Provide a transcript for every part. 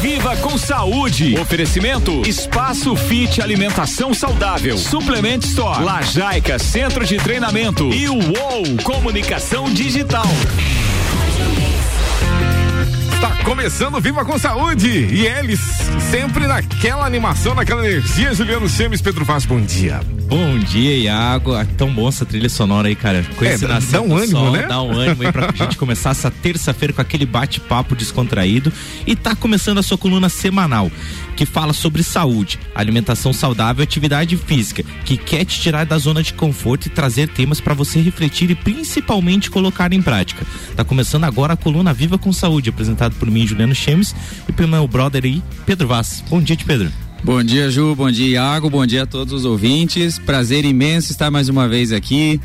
Viva com saúde. Oferecimento Espaço Fit Alimentação Saudável. Suplement Store. Lajaica Centro de Treinamento. E o UOL Comunicação Digital. Está começando Viva com Saúde e eles sempre naquela animação, naquela energia. Juliano Chemes, Pedro Vaz, bom dia. Bom dia, Iago. Ah, tão bom essa trilha sonora aí, cara. Com é, dá, dá um ânimo, sol, né? Dá um ânimo aí pra gente começar essa terça-feira com aquele bate-papo descontraído. E tá começando a sua coluna semanal, que fala sobre saúde, alimentação saudável e atividade física, que quer te tirar da zona de conforto e trazer temas para você refletir e principalmente colocar em prática. Tá começando agora a coluna Viva com Saúde, apresentado por mim, Juliano Chemes, e pelo meu brother aí, Pedro Vaz. Bom dia, Pedro. Bom dia, Ju. Bom dia, Iago. Bom dia a todos os ouvintes. Prazer imenso estar mais uma vez aqui.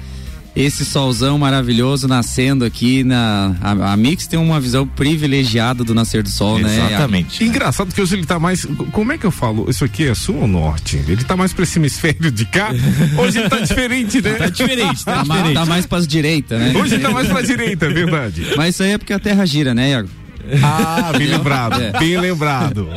Esse solzão maravilhoso nascendo aqui na. A, a, Mix tem uma visão privilegiada do nascer do sol, Exatamente. né? Exatamente. Engraçado que hoje ele tá mais. Como é que eu falo? Isso aqui é sul ou norte? Ele tá mais para esse hemisfério de cá? Hoje ele tá diferente, né? Tá diferente, tá, tá diferente. Tá mais para direita, né? Hoje tá mais para direita, é verdade. Mas isso aí é porque a terra gira, né, Iago? Ah, bem lembrado, é. bem lembrado.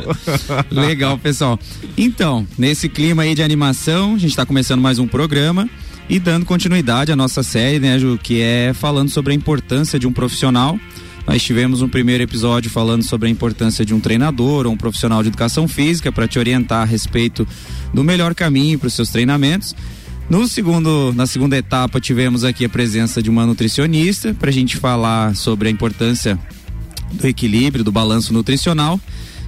Legal, pessoal. Então, nesse clima aí de animação, a gente está começando mais um programa e dando continuidade à nossa série, né, Ju, que é falando sobre a importância de um profissional. Nós tivemos um primeiro episódio falando sobre a importância de um treinador ou um profissional de educação física para te orientar a respeito do melhor caminho para os seus treinamentos. No segundo, na segunda etapa, tivemos aqui a presença de uma nutricionista para a gente falar sobre a importância do equilíbrio, do balanço nutricional.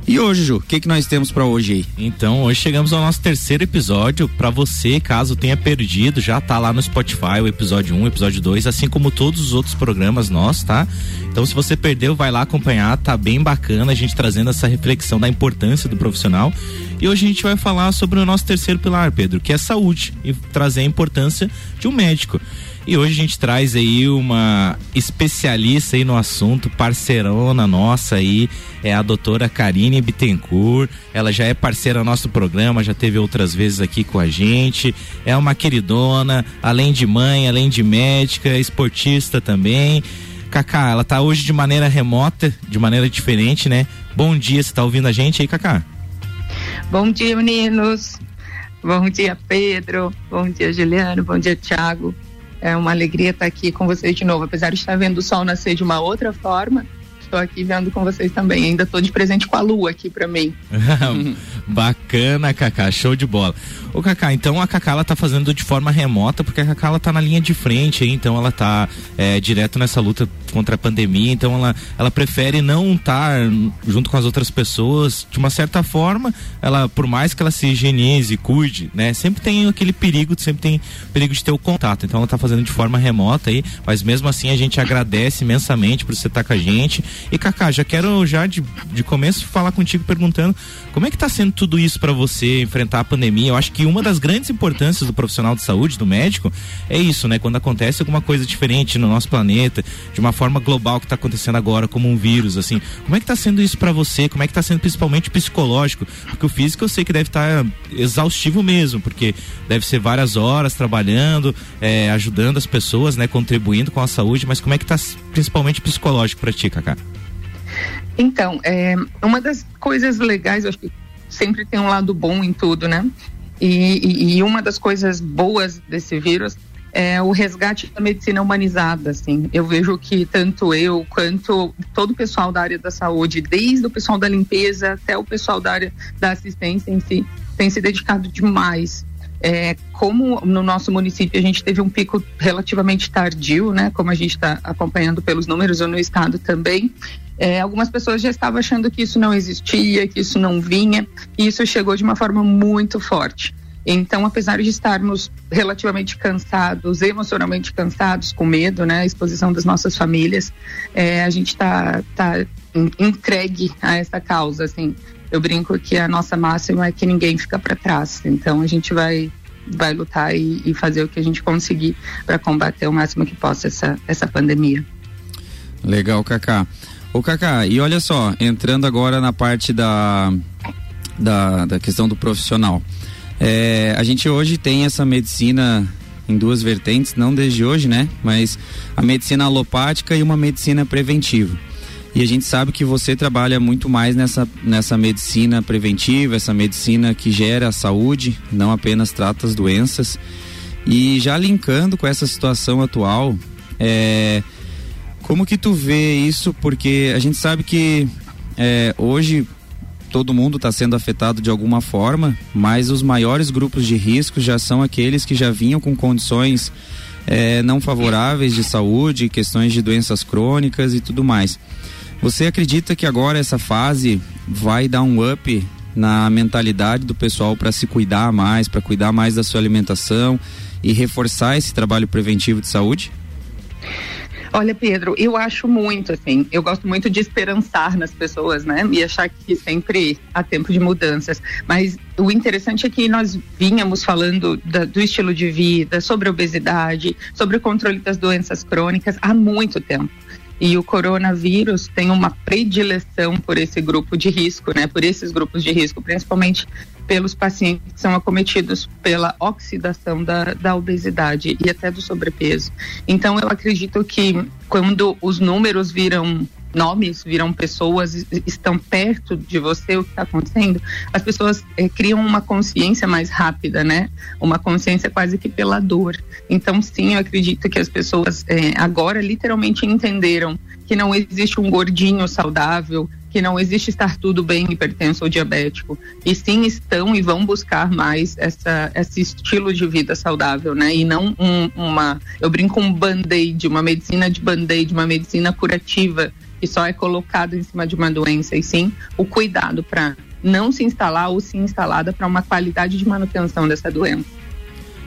E hoje, Ju, o que, que nós temos para hoje aí? Então, hoje chegamos ao nosso terceiro episódio. Para você, caso tenha perdido, já tá lá no Spotify o episódio 1, um, episódio 2, assim como todos os outros programas nossos, tá? Então, se você perdeu, vai lá acompanhar, tá bem bacana a gente trazendo essa reflexão da importância do profissional. E hoje a gente vai falar sobre o nosso terceiro pilar, Pedro, que é saúde e trazer a importância de um médico. E hoje a gente traz aí uma especialista aí no assunto, parceirona nossa aí, é a doutora Karine Bittencourt. Ela já é parceira nosso programa, já teve outras vezes aqui com a gente. É uma queridona, além de mãe, além de médica, esportista também. Cacá, ela tá hoje de maneira remota, de maneira diferente, né? Bom dia, você tá ouvindo a gente aí, Cacá? Bom dia, meninos. Bom dia, Pedro. Bom dia, Juliano. Bom dia, Thiago. É uma alegria estar aqui com vocês de novo. Apesar de estar vendo o sol nascer de uma outra forma, estou aqui vendo com vocês também. Ainda estou de presente com a lua aqui para mim. Bacana, Cacá, show de bola. Ô, Cacá, então a Cacá ela tá fazendo de forma remota, porque a Cacá ela tá na linha de frente, aí, então ela tá é, direto nessa luta contra a pandemia, então ela, ela prefere não estar junto com as outras pessoas, de uma certa forma, ela, por mais que ela se higienize, cuide, né, sempre tem aquele perigo, sempre tem perigo de ter o contato, então ela tá fazendo de forma remota aí, mas mesmo assim a gente agradece imensamente por você estar com a gente. E Cacá, já quero já de, de começo falar contigo perguntando como é que tá sendo tudo isso para você enfrentar a pandemia? Eu acho que uma das grandes importâncias do profissional de saúde, do médico, é isso, né? Quando acontece alguma coisa diferente no nosso planeta, de uma forma global que está acontecendo agora, como um vírus, assim. Como é que está sendo isso para você? Como é que está sendo principalmente psicológico? Porque o físico eu sei que deve estar tá exaustivo mesmo, porque deve ser várias horas trabalhando, é, ajudando as pessoas, né? Contribuindo com a saúde, mas como é que está principalmente psicológico para ti, Cacá? Então, é, uma das coisas legais, acho que sempre tem um lado bom em tudo, né? E, e, e uma das coisas boas desse vírus é o resgate da medicina humanizada, assim. Eu vejo que tanto eu quanto todo o pessoal da área da saúde, desde o pessoal da limpeza até o pessoal da área da assistência em si, tem se dedicado demais. É, como no nosso município a gente teve um pico relativamente tardio, né? Como a gente está acompanhando pelos números, ou no estado também, é, algumas pessoas já estavam achando que isso não existia, que isso não vinha, e isso chegou de uma forma muito forte. Então, apesar de estarmos relativamente cansados, emocionalmente cansados, com medo, né, a exposição das nossas famílias, é, a gente está tá entregue a essa causa, assim. Eu brinco que a nossa máxima é que ninguém fica para trás. Então, a gente vai vai lutar e, e fazer o que a gente conseguir para combater o máximo que possa essa essa pandemia. Legal, Kaká. Ô Kaká, e olha só, entrando agora na parte da, da, da questão do profissional. É, a gente hoje tem essa medicina em duas vertentes, não desde hoje, né? Mas a medicina alopática e uma medicina preventiva. E a gente sabe que você trabalha muito mais nessa, nessa medicina preventiva, essa medicina que gera a saúde, não apenas trata as doenças. E já linkando com essa situação atual, é, como que tu vê isso? Porque a gente sabe que é, hoje todo mundo está sendo afetado de alguma forma, mas os maiores grupos de risco já são aqueles que já vinham com condições é, não favoráveis de saúde, questões de doenças crônicas e tudo mais. Você acredita que agora essa fase vai dar um up na mentalidade do pessoal para se cuidar mais, para cuidar mais da sua alimentação e reforçar esse trabalho preventivo de saúde? Olha, Pedro, eu acho muito, assim, eu gosto muito de esperançar nas pessoas, né? E achar que sempre há tempo de mudanças. Mas o interessante é que nós vínhamos falando da, do estilo de vida, sobre a obesidade, sobre o controle das doenças crônicas há muito tempo. E o coronavírus tem uma predileção por esse grupo de risco, né? Por esses grupos de risco, principalmente pelos pacientes que são acometidos pela oxidação da, da obesidade e até do sobrepeso. Então, eu acredito que quando os números viram nomes, viram pessoas, estão perto de você, o que está acontecendo, as pessoas é, criam uma consciência mais rápida, né? Uma consciência quase que pela dor. Então, sim, eu acredito que as pessoas é, agora literalmente entenderam que não existe um gordinho saudável, que não existe estar tudo bem hipertenso ou diabético, e sim estão e vão buscar mais essa, esse estilo de vida saudável, né? E não um, uma, eu brinco um band-aid, uma medicina de band-aid, uma medicina curativa que só é colocada em cima de uma doença, e sim o cuidado para não se instalar ou se instalada para uma qualidade de manutenção dessa doença.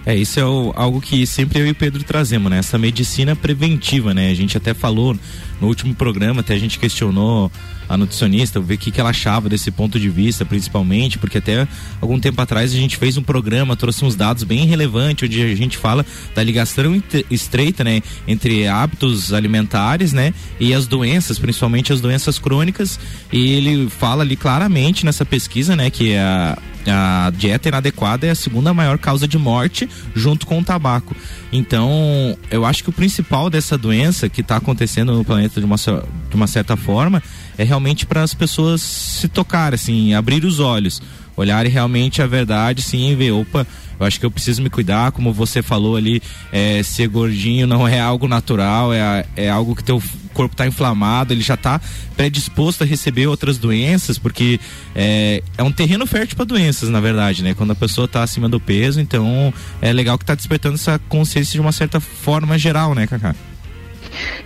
É, isso é o, algo que sempre eu e o Pedro trazemos, né? Essa medicina preventiva, né? A gente até falou no último programa, até a gente questionou a nutricionista, ver o que, que ela achava desse ponto de vista, principalmente, porque até algum tempo atrás a gente fez um programa, trouxe uns dados bem relevantes, onde a gente fala da ligação estreita, né? Entre hábitos alimentares, né? E as doenças, principalmente as doenças crônicas, e ele fala ali claramente nessa pesquisa, né? Que a a dieta inadequada é a segunda maior causa de morte, junto com o tabaco. Então, eu acho que o principal dessa doença que está acontecendo no planeta de uma, de uma certa forma é realmente para as pessoas se tocarem, assim, abrir os olhos, olharem realmente a verdade, sim, e ver, opa, eu acho que eu preciso me cuidar, como você falou ali, é, ser gordinho não é algo natural, é, é algo que teu corpo está inflamado, ele já está predisposto a receber outras doenças, porque é, é um terreno fértil para doenças, na verdade, né? Quando a pessoa está acima do peso, então é legal que está despertando essa consciência de uma certa forma geral, né, Cacá?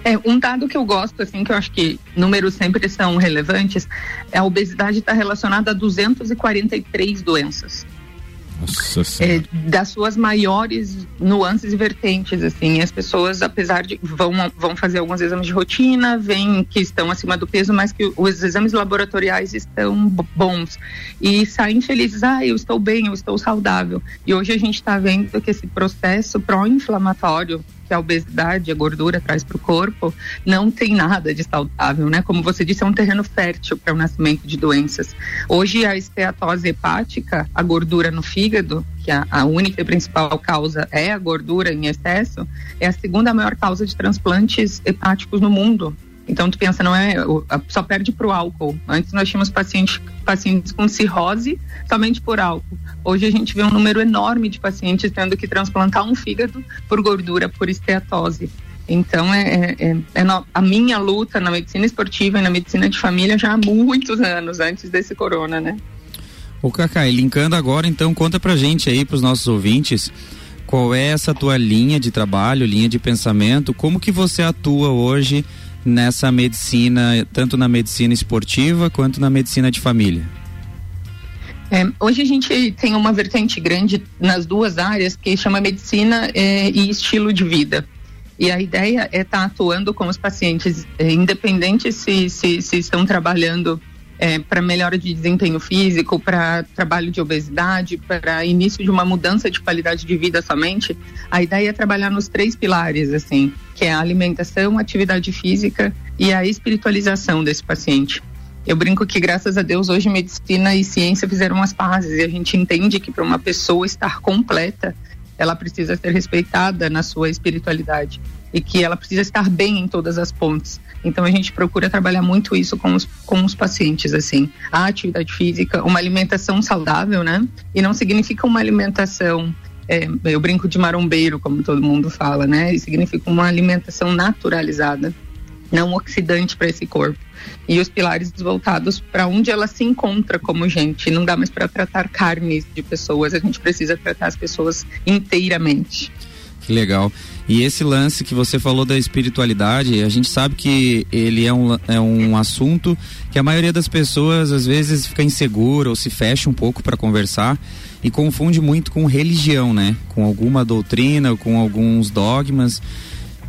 É, um dado que eu gosto, assim, que eu acho que números sempre são relevantes, é a obesidade está relacionada a 243 doenças. Nossa é, das suas maiores nuances e vertentes, assim, as pessoas, apesar de vão, vão fazer alguns exames de rotina, veem que estão acima do peso, mas que os exames laboratoriais estão bons e saem felizes, ah, eu estou bem, eu estou saudável. E hoje a gente está vendo que esse processo pró-inflamatório que a obesidade, a gordura traz para o corpo, não tem nada de saudável, né? Como você disse, é um terreno fértil para o nascimento de doenças. Hoje, a esteatose hepática, a gordura no fígado, que a, a única e principal causa é a gordura em excesso, é a segunda maior causa de transplantes hepáticos no mundo. Então tu pensa, não é, só perde para o álcool. Antes nós tínhamos pacientes, pacientes com cirrose somente por álcool. Hoje a gente vê um número enorme de pacientes tendo que transplantar um fígado por gordura, por esteatose. Então é, é, é no, a minha luta na medicina esportiva e na medicina de família já há muitos anos antes desse corona, né? O Cacai, linkando agora, então conta pra gente aí, pros nossos ouvintes, qual é essa tua linha de trabalho, linha de pensamento, como que você atua hoje nessa medicina, tanto na medicina esportiva quanto na medicina de família? É, hoje a gente tem uma vertente grande nas duas áreas que chama medicina é, e estilo de vida. E a ideia é estar tá atuando com os pacientes, é, independente se, se, se estão trabalhando é, para melhora de desempenho físico, para trabalho de obesidade, para início de uma mudança de qualidade de vida somente, a ideia é trabalhar nos três pilares, assim, que é a alimentação, atividade física e a espiritualização desse paciente. Eu brinco que, graças a Deus, hoje medicina e ciência fizeram as pazes e a gente entende que para uma pessoa estar completa, ela precisa ser respeitada na sua espiritualidade e que ela precisa estar bem em todas as pontes. Então a gente procura trabalhar muito isso com os, com os pacientes, assim. A atividade física, uma alimentação saudável, né? E não significa uma alimentação é, eu brinco de marombeiro, como todo mundo fala, né? E significa uma alimentação naturalizada, não oxidante para esse corpo. E os pilares voltados para onde ela se encontra como gente. Não dá mais para tratar carnes de pessoas, a gente precisa tratar as pessoas inteiramente. Que legal. E esse lance que você falou da espiritualidade, a gente sabe que ele é um, é um assunto que a maioria das pessoas às vezes fica insegura ou se fecha um pouco para conversar e confunde muito com religião, né? Com alguma doutrina, com alguns dogmas.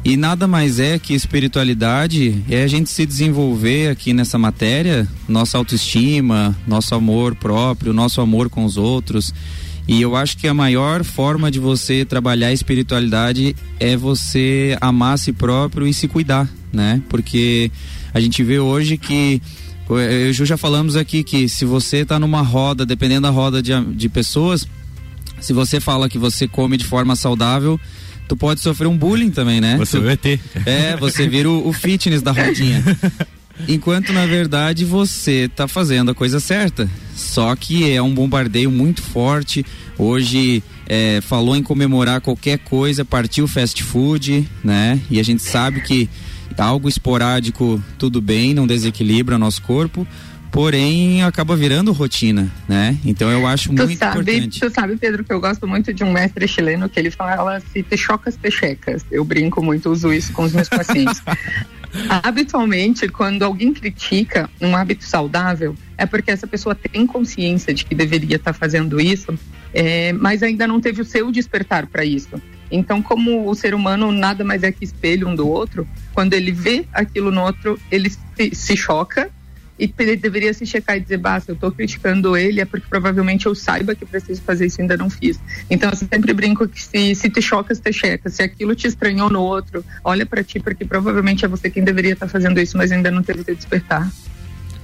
E nada mais é que espiritualidade é a gente se desenvolver aqui nessa matéria, nossa autoestima, nosso amor próprio, nosso amor com os outros. E eu acho que a maior forma de você trabalhar a espiritualidade é você amar a si próprio e se cuidar, né? Porque a gente vê hoje que eu e Ju já falamos aqui que se você está numa roda, dependendo da roda de, de pessoas, se você fala que você come de forma saudável, tu pode sofrer um bullying também, né? Você vai ter. É, você vira o, o fitness da rodinha. Enquanto na verdade você está fazendo a coisa certa. Só que é um bombardeio muito forte. Hoje é, falou em comemorar qualquer coisa, partiu fast food, né? E a gente sabe que algo esporádico, tudo bem, não desequilibra nosso corpo, porém acaba virando rotina, né? Então eu acho tu muito sabe, importante. Tu sabe, Pedro, que eu gosto muito de um mestre chileno que ele fala se te chocas, te checas. Eu brinco muito, uso isso com os meus pacientes. Habitualmente, quando alguém critica um hábito saudável, é porque essa pessoa tem consciência de que deveria estar fazendo isso, é, mas ainda não teve o seu despertar para isso. Então, como o ser humano nada mais é que espelho um do outro, quando ele vê aquilo no outro, ele se, se choca e deveria se checar e dizer, basta, eu estou criticando ele, é porque provavelmente eu saiba que preciso fazer isso e ainda não fiz. Então eu sempre brinco que se, se te choca, te checa. Se aquilo te estranhou no outro, olha para ti, porque provavelmente é você quem deveria estar tá fazendo isso, mas ainda não teve que despertar.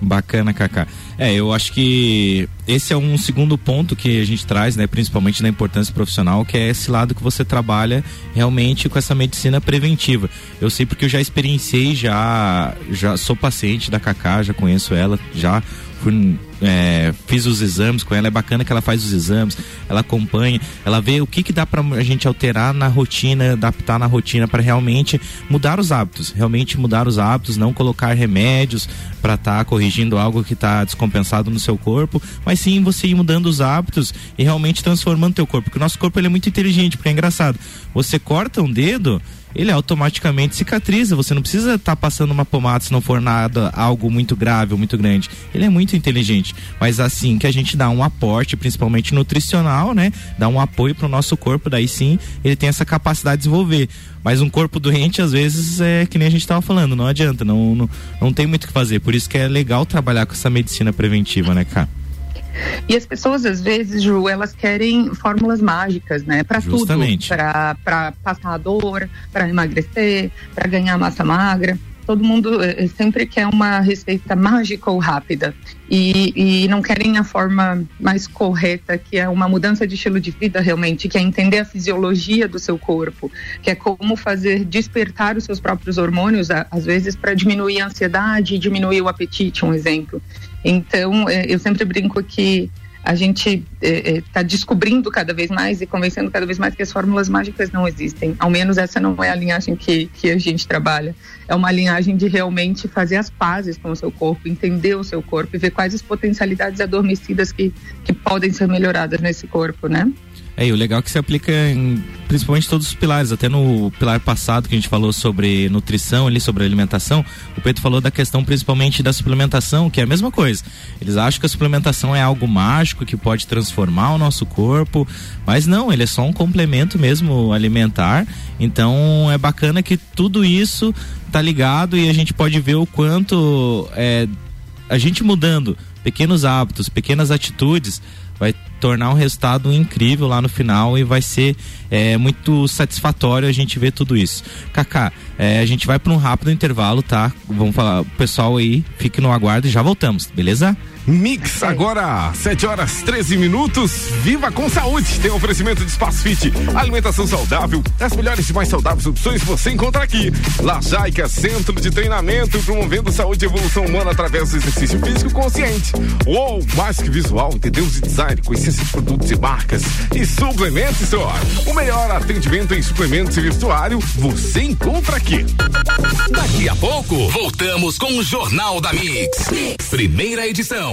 Bacana, Kaká. É, eu acho que esse é um segundo ponto que a gente traz, né, principalmente na importância profissional, que é esse lado que você trabalha realmente com essa medicina preventiva. Eu sei porque eu já experienciei, já já sou paciente da Kaká, já conheço ela, já fui é, fiz os exames com ela, é bacana que ela faz os exames, ela acompanha, ela vê o que que dá pra a gente alterar na rotina, adaptar na rotina para realmente mudar os hábitos, realmente mudar os hábitos, não colocar remédios para estar tá corrigindo algo que está descompensado no seu corpo, mas sim você ir mudando os hábitos e realmente transformando teu corpo, porque o nosso corpo ele é muito inteligente, porque é engraçado. Você corta um dedo, ele automaticamente cicatriza. Você não precisa estar tá passando uma pomada se não for nada, algo muito grave ou muito grande. Ele é muito inteligente. Mas assim que a gente dá um aporte, principalmente nutricional, né? Dá um apoio para o nosso corpo, daí sim ele tem essa capacidade de desenvolver. Mas um corpo doente, às vezes, é que nem a gente estava falando, não adianta, não, não, não tem muito o que fazer. Por isso que é legal trabalhar com essa medicina preventiva, né, cara? E as pessoas, às vezes, Ju, elas querem fórmulas mágicas, né? Para tudo. Para passar a dor, para emagrecer, para ganhar massa magra. Todo mundo eh, sempre quer uma receita mágica ou rápida. E, e não querem a forma mais correta, que é uma mudança de estilo de vida realmente, que é entender a fisiologia do seu corpo, que é como fazer despertar os seus próprios hormônios, às vezes, para diminuir a ansiedade, diminuir o apetite, um exemplo. Então, é, eu sempre brinco que a gente está é, é, descobrindo cada vez mais e convencendo cada vez mais que as fórmulas mágicas não existem. Ao menos essa não é a linhagem que, que a gente trabalha. É uma linhagem de realmente fazer as pazes com o seu corpo, entender o seu corpo e ver quais as potencialidades adormecidas que, que podem ser melhoradas nesse corpo, né? É, e o legal é que se aplica em principalmente todos os pilares, até no pilar passado que a gente falou sobre nutrição ali, sobre alimentação, o Pedro falou da questão principalmente da suplementação, que é a mesma coisa. Eles acham que a suplementação é algo mágico que pode transformar o nosso corpo, mas não, ele é só um complemento mesmo alimentar. Então é bacana que tudo isso tá ligado e a gente pode ver o quanto é, a gente mudando pequenos hábitos, pequenas atitudes, vai tornar um resultado incrível lá no final e vai ser é, muito satisfatório a gente ver tudo isso. Kaká, é, a gente vai para um rápido intervalo, tá? Vamos falar, o pessoal aí, fique no aguardo e já voltamos, beleza? Mix agora, 7 horas 13 minutos. Viva com saúde! Tem oferecimento de Espaço Fit, alimentação saudável, as melhores e mais saudáveis opções você encontra aqui. Lajaica, centro de treinamento, promovendo saúde e evolução humana através do exercício físico consciente. Uou, mais que visual, entendeu? De design, com essência de produtos e marcas. E Suplemento Store. O melhor atendimento em suplementos e vestuário você encontra aqui. Daqui a pouco, voltamos com o Jornal da mix. Primeira edição.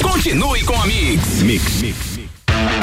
Continue com a Mix. Mix, Mix.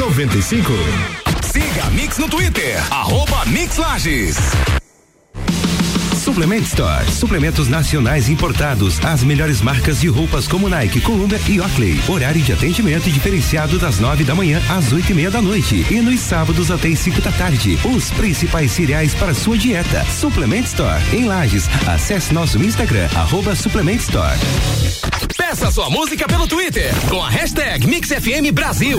95. Siga a Mix no Twitter, arroba Mix Lages. Suplement Store. Suplementos nacionais importados. As melhores marcas de roupas como Nike, Columbia e Oakley. Horário de atendimento diferenciado das nove da manhã às oito e meia da noite. E nos sábados até as cinco da tarde. Os principais cereais para sua dieta. Suplement Store. Em Lages. Acesse nosso Instagram, arroba Suplement Store. Peça sua música pelo Twitter com a hashtag MixFM Brasil.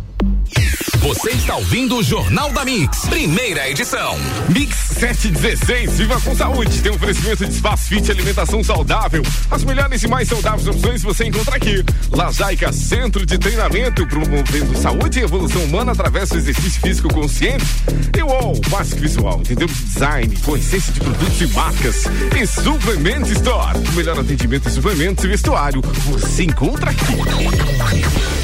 Você está ouvindo o Jornal da Mix, primeira edição. Mix 716, viva com saúde. Tem um oferecimento de espaço fit alimentação saudável. As melhores e mais saudáveis opções você encontra aqui. Lajaica Centro de Treinamento, promovendo saúde e evolução humana através do exercício físico consciente. E UOL, que visual, entendeu? Design, com essência de produtos e marcas. E Suplement Store, o melhor atendimento em suplementos e vestuário. Você encontra aqui.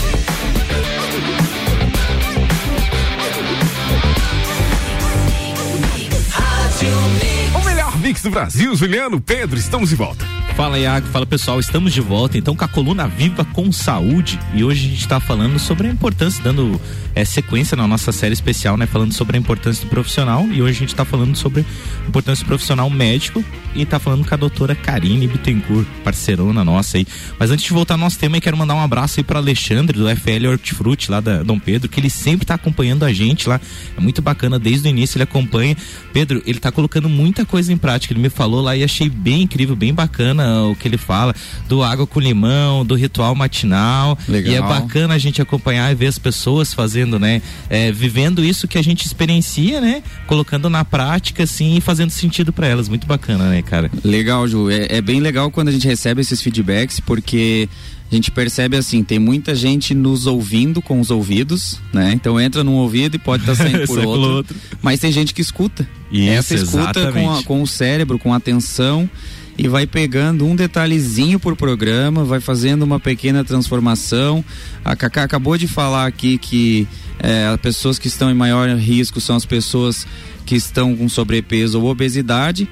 Mix do Brasil, Juliano, Pedro, estamos de volta. Fala Iago, fala pessoal, estamos de volta. Então com a coluna Viva com Saúde. E hoje a gente está falando sobre a importância, dando é, sequência na nossa série especial, né? Falando sobre a importância do profissional e hoje a gente está falando sobre a importância do profissional médico e está falando com a doutora Karine Bittencourt, parceirona nossa aí. Mas antes de voltar ao nosso tema, eu quero mandar um abraço aí para Alexandre do FL Hortifruti lá da Dom Pedro, que ele sempre está acompanhando a gente lá. É muito bacana, desde o início ele acompanha. Pedro, ele está colocando muita coisa em prática. Ele me falou lá e achei bem incrível, bem bacana o que ele fala do água com limão, do ritual matinal. Legal. E é bacana a gente acompanhar e ver as pessoas fazendo, né? É, vivendo isso que a gente experiencia, né? Colocando na prática, assim, e fazendo sentido para elas. Muito bacana, né, cara? Legal, Ju. É, é bem legal quando a gente recebe esses feedbacks, porque a gente percebe assim, tem muita gente nos ouvindo com os ouvidos, né? Então entra num ouvido e pode estar tá saindo por outro, outro. Mas tem gente que escuta. Isso, Essa escuta com, a- com o cérebro, com a atenção e vai pegando um detalhezinho por programa, vai fazendo uma pequena transformação. A Cacá acabou de falar aqui que é, as pessoas que estão em maior risco são as pessoas que estão com sobrepeso ou obesidade.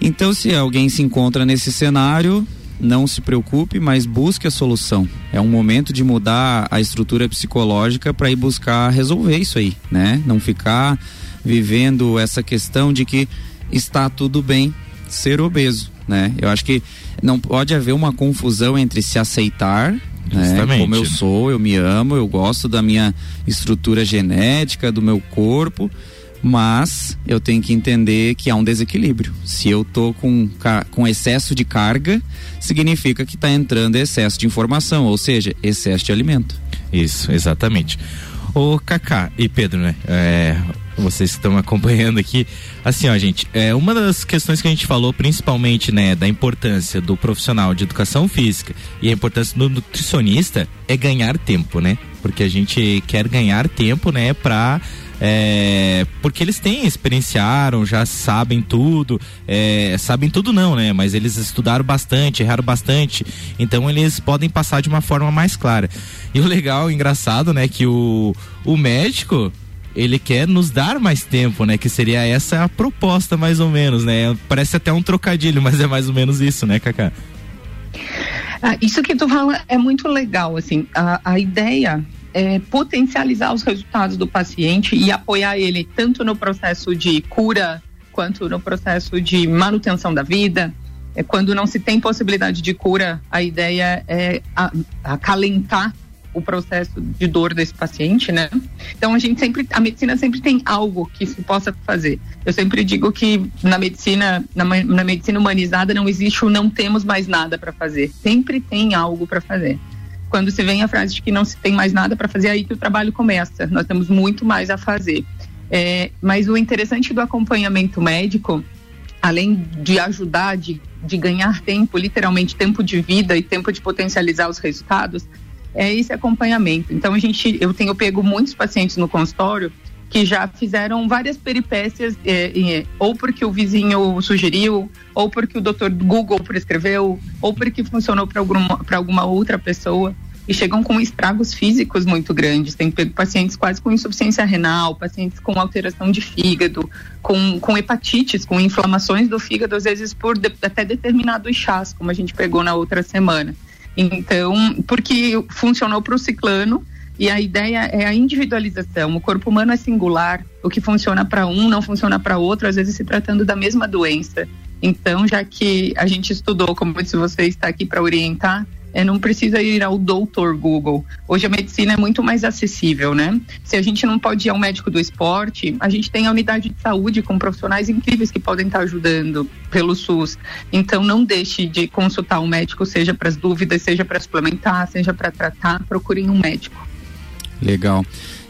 Então, se alguém se encontra nesse cenário, não se preocupe, mas busque a solução. É um momento de mudar a estrutura psicológica para ir buscar resolver isso aí, né? Não ficar vivendo essa questão de que está tudo bem ser obeso. Né? Eu acho que não pode haver uma confusão entre se aceitar né? Como eu sou, eu me amo, eu gosto da minha estrutura genética, do meu corpo, mas eu tenho que entender que há um desequilíbrio. Se eu tô com, com excesso de carga, significa que está entrando excesso de informação, ou seja, excesso de alimento. Isso, exatamente. O Kaká e Pedro, né? É, vocês que estão acompanhando aqui. Assim, ó, gente, é uma das questões que a gente falou, principalmente, né, da importância do profissional de educação física e a importância do nutricionista é ganhar tempo, né? Porque a gente quer ganhar tempo, né, para é, porque eles têm, experienciaram, já sabem tudo, é, sabem tudo não, né? Mas eles estudaram bastante, erraram bastante, então eles podem passar de uma forma mais clara. E o legal, o engraçado, né, que o, o médico, ele quer nos dar mais tempo, né? Que seria essa a proposta, mais ou menos, né? Parece até um trocadilho, mas é mais ou menos isso, né, Cacá? Ah, isso que tu fala é muito legal, assim, a, a ideia é potencializar os resultados do paciente e apoiar ele tanto no processo de cura quanto no processo de manutenção da vida. É, quando não se tem possibilidade de cura, a ideia é acalentar o processo de dor desse paciente, né? Então a gente sempre, a medicina sempre tem algo que se possa fazer. Eu sempre digo que na medicina, na, na medicina humanizada não existe o não temos mais nada para fazer. Sempre tem algo para fazer. Quando se vem a frase de que não se tem mais nada para fazer, é aí que o trabalho começa. Nós temos muito mais a fazer. É, mas o interessante do acompanhamento médico, além de ajudar, de, de ganhar tempo, literalmente tempo de vida e tempo de potencializar os resultados, é esse acompanhamento. Então a gente, eu tenho pego muitos pacientes no consultório que já fizeram várias peripécias, é, é, ou porque o vizinho sugeriu, ou porque o doutor Google prescreveu, ou porque funcionou para alguma, alguma outra pessoa, e chegam com estragos físicos muito grandes. Tem pacientes quase com insuficiência renal, pacientes com alteração de fígado, com, com hepatites, com inflamações do fígado, às vezes por de, até determinados chás, como a gente pegou na outra semana. Então, porque funcionou para o ciclano e a ideia é a individualização. O corpo humano é singular, o que funciona para um não funciona para outro, às vezes se tratando da mesma doença. Então, já que a gente estudou, como se você está aqui para orientar, é, não precisa ir ao doutor Google. Hoje a medicina é muito mais acessível, né? Se a gente não pode ir ao médico do esporte, a gente tem a unidade de saúde com profissionais incríveis que podem estar ajudando pelo SUS. Então não deixe de consultar um médico, seja para as dúvidas, seja para suplementar, seja para tratar, procurem um médico. Legal.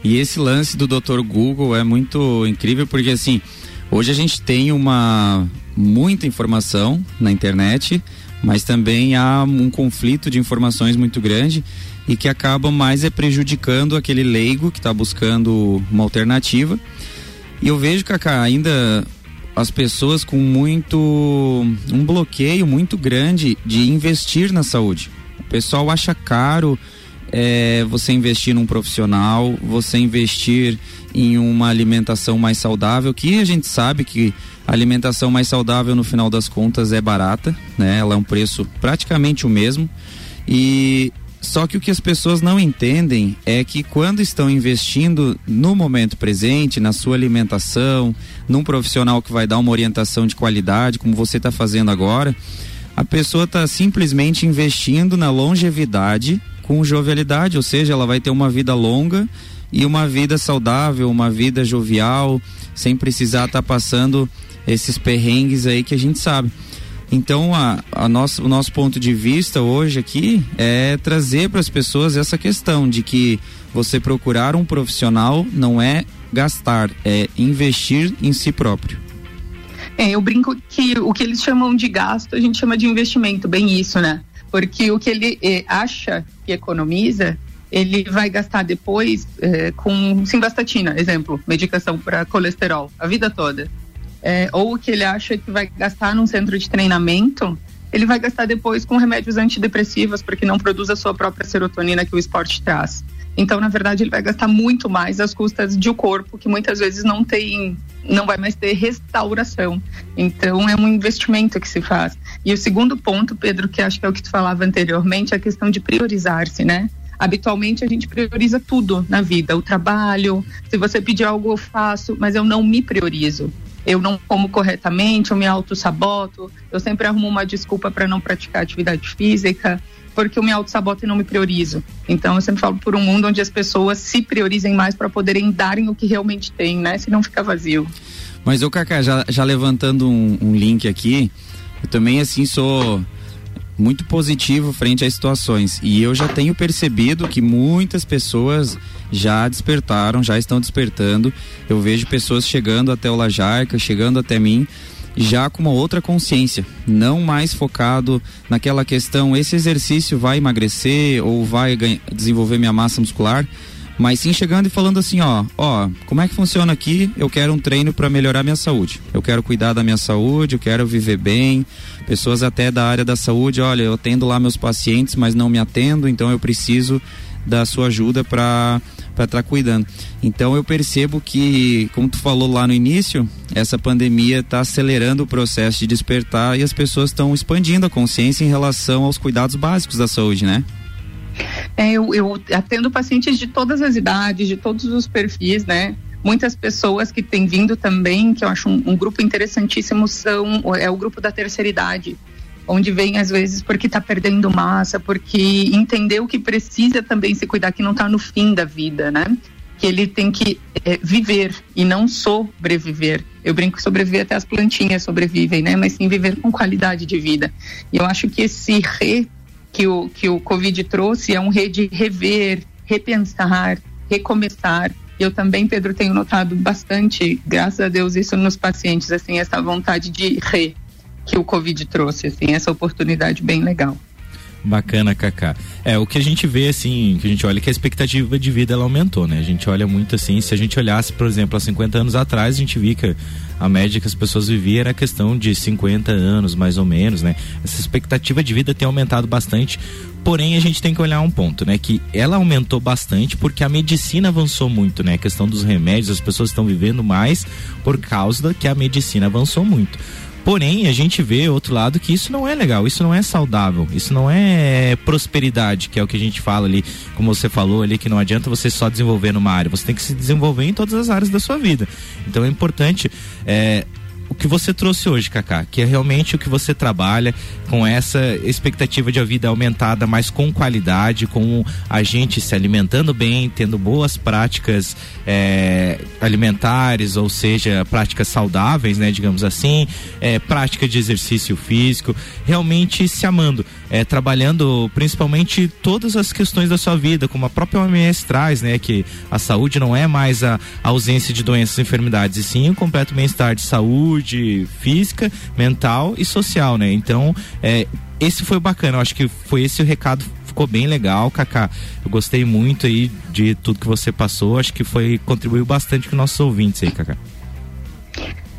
E esse lance do Dr. Google é muito incrível porque assim, hoje a gente tem uma muita informação na internet, mas também há um conflito de informações muito grande e que acaba mais é prejudicando aquele leigo que está buscando uma alternativa. E eu vejo, Cacá, ainda as pessoas com muito um bloqueio muito grande de investir na saúde. O pessoal acha caro é, você investir num profissional, você investir em uma alimentação mais saudável, que a gente sabe que a alimentação mais saudável, no final das contas, é barata, né? Ela é um preço praticamente o mesmo. E só que o que as pessoas não entendem é que quando estão investindo no momento presente, na sua alimentação, num profissional que vai dar uma orientação de qualidade, como você está fazendo agora, a pessoa está simplesmente investindo na longevidade com jovialidade, ou seja, ela vai ter uma vida longa e uma vida saudável, uma vida jovial, sem precisar estar tá passando esses perrengues aí que a gente sabe. Então, a, a nosso, o nosso ponto de vista hoje aqui é trazer para as pessoas essa questão de que você procurar um profissional não é gastar, é investir em si próprio. É, eu brinco que o que eles chamam de gasto, a gente chama de investimento, bem isso, né? Porque o que ele eh, acha que economiza, ele vai gastar depois eh, com simvastatina, exemplo, medicação para colesterol, a vida toda é, ou que ele acha que vai gastar num centro de treinamento, ele vai gastar depois com remédios antidepressivos, porque não produz a sua própria serotonina que o esporte traz. Então, na verdade, ele vai gastar muito mais às custas de um corpo que muitas vezes não tem, não vai mais ter restauração. Então, é um investimento que se faz. E o segundo ponto, Pedro, que acho que é o que tu falava anteriormente, é a questão de priorizar-se, né? Habitualmente a gente prioriza tudo na vida, o trabalho. Se você pedir algo, eu faço, mas eu não me priorizo. Eu não como corretamente, eu me auto-saboto, eu sempre arrumo uma desculpa para não praticar atividade física, porque eu me auto-saboto e não me priorizo. Então, eu sempre falo por um mundo onde as pessoas se priorizem mais para poderem darem o que realmente têm, né? Se não ficar vazio. Mas, ô Cacá, já, já levantando um, um link aqui, eu também, assim, sou muito positivo frente às situações. E eu já tenho percebido que muitas pessoas já despertaram, já estão despertando. Eu vejo pessoas chegando até o Lajarca, chegando até mim, já com uma outra consciência, não mais focado naquela questão: esse exercício vai emagrecer ou vai desenvolver minha massa muscular mas sim chegando e falando assim, ó, ó, como é que funciona aqui? Eu quero um treino para melhorar minha saúde. Eu quero cuidar da minha saúde, eu quero viver bem. Pessoas até da área da saúde, olha, eu atendo lá meus pacientes, mas não me atendo, então eu preciso da sua ajuda para para estar tá cuidando. Então eu percebo que, como tu falou lá no início, essa pandemia está acelerando o processo de despertar e as pessoas estão expandindo a consciência em relação aos cuidados básicos da saúde, né? É, eu, eu atendo pacientes de todas as idades, de todos os perfis, né? Muitas pessoas que têm vindo também, que eu acho um, um grupo interessantíssimo, são é o grupo da terceira idade onde vem às vezes porque está perdendo massa, porque entendeu que precisa também se cuidar, que não está no fim da vida, né? Que ele tem que é, viver e não sobreviver. Eu brinco sobreviver até as plantinhas sobrevivem, né? Mas sim viver com qualidade de vida. E eu acho que esse re que o, que o Covid trouxe é um re de rever, repensar, recomeçar. Eu também, Pedro, tenho notado bastante, graças a Deus, isso nos pacientes, assim, essa vontade de re que o Covid trouxe, assim, essa oportunidade bem legal. Bacana, Kaká. É, o que a gente vê, assim, que a gente olha que a expectativa de vida ela aumentou, né? A gente olha muito assim, se a gente olhasse, por exemplo, há 50 anos atrás, a gente via que a média que as pessoas viviam era questão de 50 anos, mais ou menos, né? Essa expectativa de vida tem aumentado bastante. Porém, a gente tem que olhar um ponto, né? Que ela aumentou bastante porque a medicina avançou muito, né? A questão dos remédios, as pessoas estão vivendo mais por causa que a medicina avançou muito. Porém, a gente vê outro lado que isso não é legal, isso não é saudável, isso não é prosperidade, que é o que a gente fala ali, como você falou ali, que não adianta você só desenvolver numa área, você tem que se desenvolver em todas as áreas da sua vida. Então é importante é, o que você trouxe hoje, Kaká, que é realmente o que você trabalha com essa expectativa de vida aumentada, mas com qualidade, com a gente se alimentando bem, tendo boas práticas é, alimentares, ou seja, práticas saudáveis, né, digamos assim, é, prática de exercício físico, realmente se amando, é, trabalhando principalmente todas as questões da sua vida, como a própria OMS traz, né, que a saúde não é mais a, a ausência de doenças e enfermidades, e sim o completo bem-estar de saúde saúde física, mental e social, né? Então, é, esse foi bacana. Eu acho que foi esse o recado ficou bem legal, Kaká. Eu gostei muito aí de tudo que você passou. Acho que foi contribuiu bastante com nossos ouvintes aí, Kaká.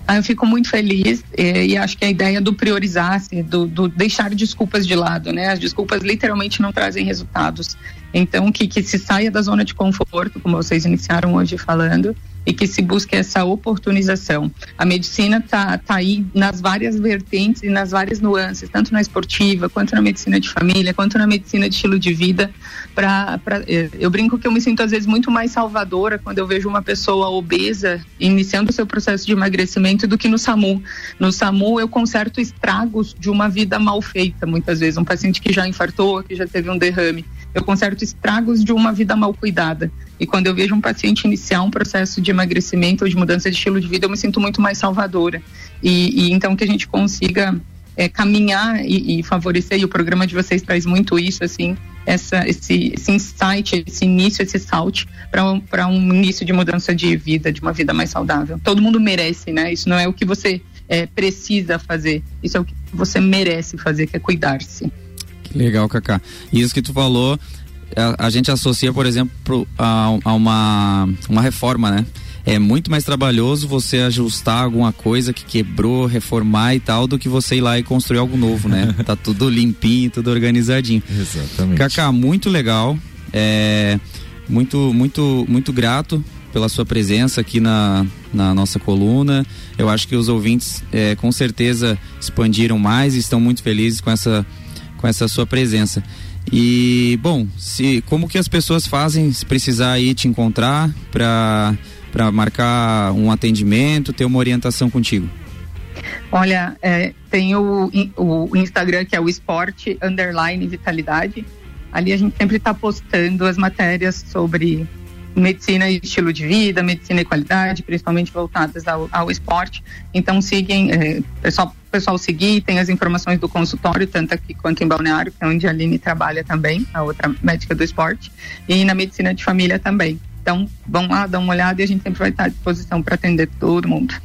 Ah, eu fico muito feliz e acho que a ideia do priorizar, do, do, deixar desculpas de lado, né? As desculpas literalmente não trazem resultados. Então, que, que se saia da zona de conforto, como vocês iniciaram hoje falando, e que se busque essa oportunização. A medicina está tá aí nas várias vertentes e nas várias nuances, tanto na esportiva, quanto na medicina de família, quanto na medicina de estilo de vida. Pra, pra, eh, eu brinco que eu me sinto às vezes muito mais salvadora quando eu vejo uma pessoa obesa iniciando o seu processo de emagrecimento do que no SAMU. No SAMU eu conserto estragos de uma vida mal feita, muitas vezes. Um paciente que já infartou, que já teve um derrame eu conserto estragos de uma vida mal cuidada. E quando eu vejo um paciente iniciar um processo de emagrecimento ou de mudança de estilo de vida, eu me sinto muito mais salvadora. E, e então que a gente consiga é, caminhar e, e, favorecer, e o programa de vocês traz muito isso, assim, essa, esse, esse insight, esse início, esse salt para um início de mudança de vida, de uma vida mais saudável. Todo mundo merece, né? Isso não é o que você é, precisa fazer, isso é o que você merece fazer, que é cuidar-se. Legal, Cacá. Isso que tu falou, a, a gente associa, por exemplo, a, a, uma, uma reforma, né? É muito mais trabalhoso você ajustar alguma coisa que quebrou, reformar e tal, do que você ir lá e construir algo novo, né? tá tudo limpinho, tudo organizadinho. Exatamente. Cacá, muito legal. É, muito, muito, muito grato pela sua presença aqui na, na nossa coluna. Eu acho que os ouvintes é, com certeza expandiram mais e estão muito felizes com essa com essa sua presença. E bom, se como que as pessoas fazem se precisar ir te encontrar para para marcar um atendimento, ter uma orientação contigo? Olha, é, tem o, o Instagram que é o esporte underline vitalidade. Ali a gente sempre está postando as matérias sobre medicina e estilo de vida, medicina e qualidade, principalmente voltadas ao, ao esporte. Então, sigam, é, pessoal, pessoal seguir, tem as informações do consultório, tanto aqui quanto em Balneário, que é onde a Aline trabalha também, a outra médica do esporte, e na medicina de família também. Então, vão lá, dão uma olhada e a gente sempre vai estar à disposição para atender todo mundo.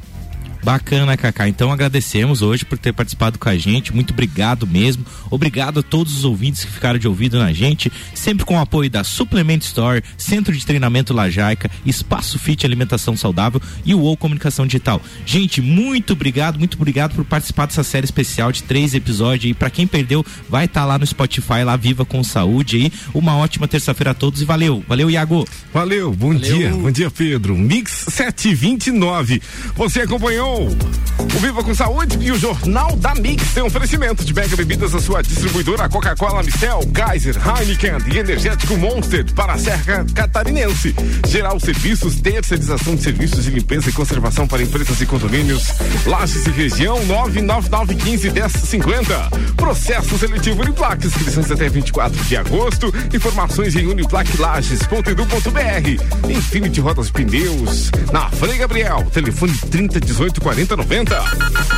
Bacana, Cacá. Então agradecemos hoje por ter participado com a gente. Muito obrigado mesmo. Obrigado a todos os ouvintes que ficaram de ouvido na gente. Sempre com o apoio da Suplement Store, Centro de Treinamento Lajaica, Espaço Fit Alimentação Saudável e o ou Comunicação Digital. Gente, muito obrigado, muito obrigado por participar dessa série especial de três episódios. E para quem perdeu, vai estar tá lá no Spotify, lá Viva com Saúde aí. Uma ótima terça-feira a todos e valeu. Valeu, Iago. Valeu, bom valeu. dia. Bom dia, Pedro. Mix 729. Você acompanhou o Viva com Saúde e o Jornal da Mix tem oferecimento de Mega Bebidas, a sua distribuidora Coca-Cola, Mistel, Geyser, Heineken e Energético Monster para a Serra Catarinense. Geral Serviços, terceirização de serviços de limpeza e conservação para empresas e condomínios. Lages e região 999151050. Processo seletivo Uniplac, inscrições até 24 de agosto. Informações em uniplaclages.edu.br. Infinity Rodas Pneus, na Frei Gabriel, telefone 3018 4090.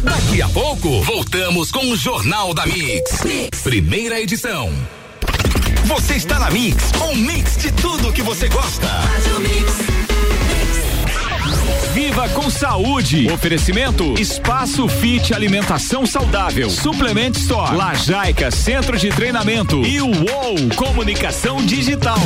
Daqui a pouco, voltamos com o Jornal da mix. mix. Primeira edição. Você está na Mix, um mix de tudo que você gosta. Viva com saúde. Oferecimento Espaço Fit Alimentação Saudável. Suplement Store. Lajaica Centro de Treinamento. E o UOL Comunicação Digital.